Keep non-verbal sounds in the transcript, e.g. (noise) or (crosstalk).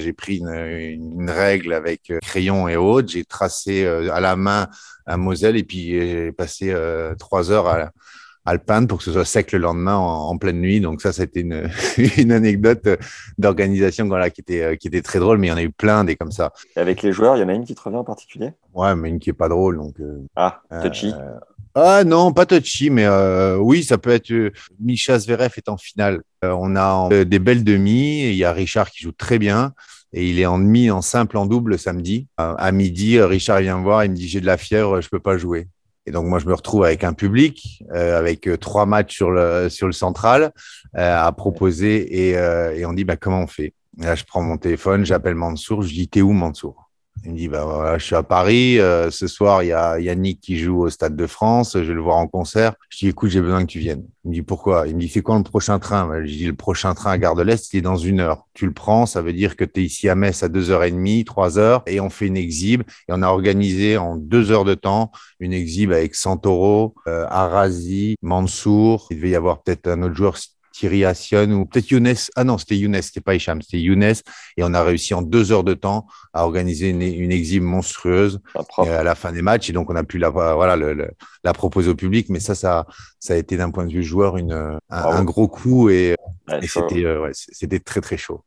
J'ai pris une, une, règle avec crayon et autres. J'ai tracé à la main un Moselle et puis j'ai passé trois heures à, à, le peindre pour que ce soit sec le lendemain en, pleine nuit. Donc ça, c'était une, (laughs) une anecdote d'organisation voilà, qui, était, qui était très drôle, mais il y en a eu plein des comme ça. Et avec les joueurs, il y en a une qui te revient en particulier? Ouais, mais une qui est pas drôle. Donc, ah, touchy. Ah non, pas touchy, mais euh, oui, ça peut être. Euh, Misha Zverev est en finale. Euh, on a euh, des belles demi. Il y a Richard qui joue très bien et il est en demi, en simple, en double samedi. à midi, Richard vient me voir, il me dit j'ai de la fièvre, je peux pas jouer. Et donc moi je me retrouve avec un public, avec trois matchs sur le sur le central à proposer et, et on dit bah comment on fait? là je prends mon téléphone, j'appelle Mansour, je dis t'es où Mansour? Il me dit, bah voilà, je suis à Paris. Euh, ce soir, il y a Yannick qui joue au Stade de France. Je vais le voir en concert. Je dis, écoute, j'ai besoin que tu viennes. Il me dit, pourquoi? Il me dit, c'est quand le prochain train? Bah, Je dis, le prochain train à Gare de l'Est, il est dans une heure. Tu le prends, ça veut dire que tu es ici à Metz à deux heures et demie, trois heures, et on fait une exhibe. Et on a organisé en deux heures de temps une exhibe avec Santoro, euh, Arazi, Mansour. Il devait y avoir peut-être un autre joueur, Thierry ou peut-être Younes. Ah non, c'était Younes, c'était pas Hicham, c'était Younes. Et on a réussi en deux heures de temps à organiser une, une exhibe monstrueuse euh, à la fin des matchs. Et donc, on a pu la, voilà, le, la proposer au public. Mais ça, ça, ça a été d'un point de vue joueur une, un, gros coup et, c'était, euh, ouais, c'était très, très chaud.